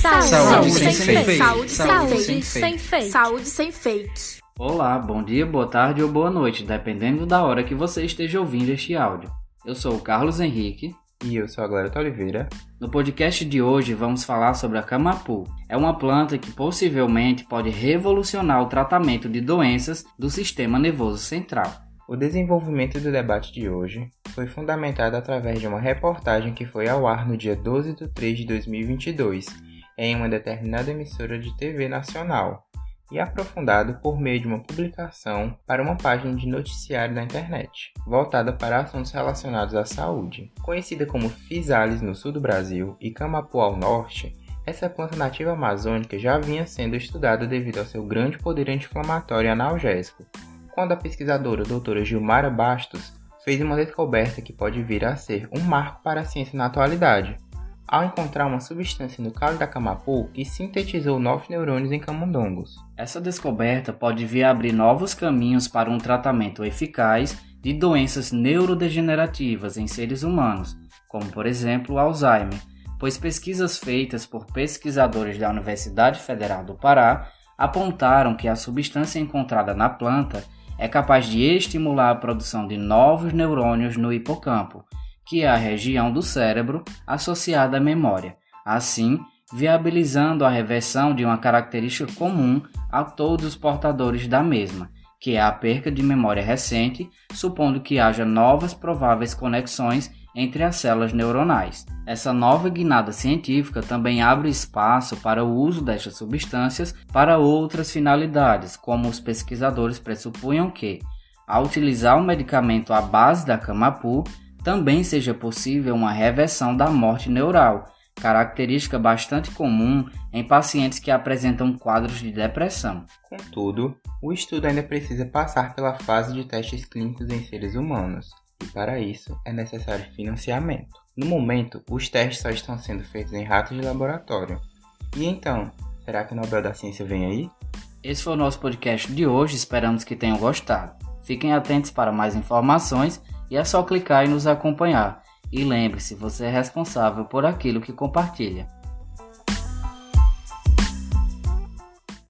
Saúde, Saúde sem, sem fake. fake. Saúde, Saúde sem, sem fake. fake. Saúde sem fake. Olá, bom dia, boa tarde ou boa noite, dependendo da hora que você esteja ouvindo este áudio. Eu sou o Carlos Henrique. E eu sou a Glória Oliveira. No podcast de hoje vamos falar sobre a camapu. É uma planta que possivelmente pode revolucionar o tratamento de doenças do sistema nervoso central. O desenvolvimento do debate de hoje foi fundamentado através de uma reportagem que foi ao ar no dia 12 de 3 de 2022, em uma determinada emissora de TV nacional, e aprofundado por meio de uma publicação para uma página de noticiário na internet, voltada para assuntos relacionados à saúde. Conhecida como Physalis no sul do Brasil e Camapu ao norte, essa planta nativa amazônica já vinha sendo estudada devido ao seu grande poder anti-inflamatório e analgésico, quando a pesquisadora doutora Gilmara Bastos fez uma descoberta que pode vir a ser um marco para a ciência na atualidade, ao encontrar uma substância no caule da camapu que sintetizou novos neurônios em camundongos. Essa descoberta pode vir a abrir novos caminhos para um tratamento eficaz de doenças neurodegenerativas em seres humanos, como por exemplo o Alzheimer, pois pesquisas feitas por pesquisadores da Universidade Federal do Pará apontaram que a substância encontrada na planta é capaz de estimular a produção de novos neurônios no hipocampo, que é a região do cérebro associada à memória, assim viabilizando a reversão de uma característica comum a todos os portadores da mesma, que é a perca de memória recente, supondo que haja novas prováveis conexões entre as células neuronais. Essa nova guinada científica também abre espaço para o uso destas substâncias para outras finalidades, como os pesquisadores pressupunham que, ao utilizar o medicamento à base da camapu, também seja possível uma reversão da morte neural, característica bastante comum em pacientes que apresentam quadros de depressão. Contudo, o estudo ainda precisa passar pela fase de testes clínicos em seres humanos, e para isso é necessário financiamento. No momento, os testes só estão sendo feitos em ratos de laboratório. E então, será que o Nobel da Ciência vem aí? Esse foi o nosso podcast de hoje, esperamos que tenham gostado. Fiquem atentos para mais informações e é só clicar e nos acompanhar. E lembre-se, você é responsável por aquilo que compartilha.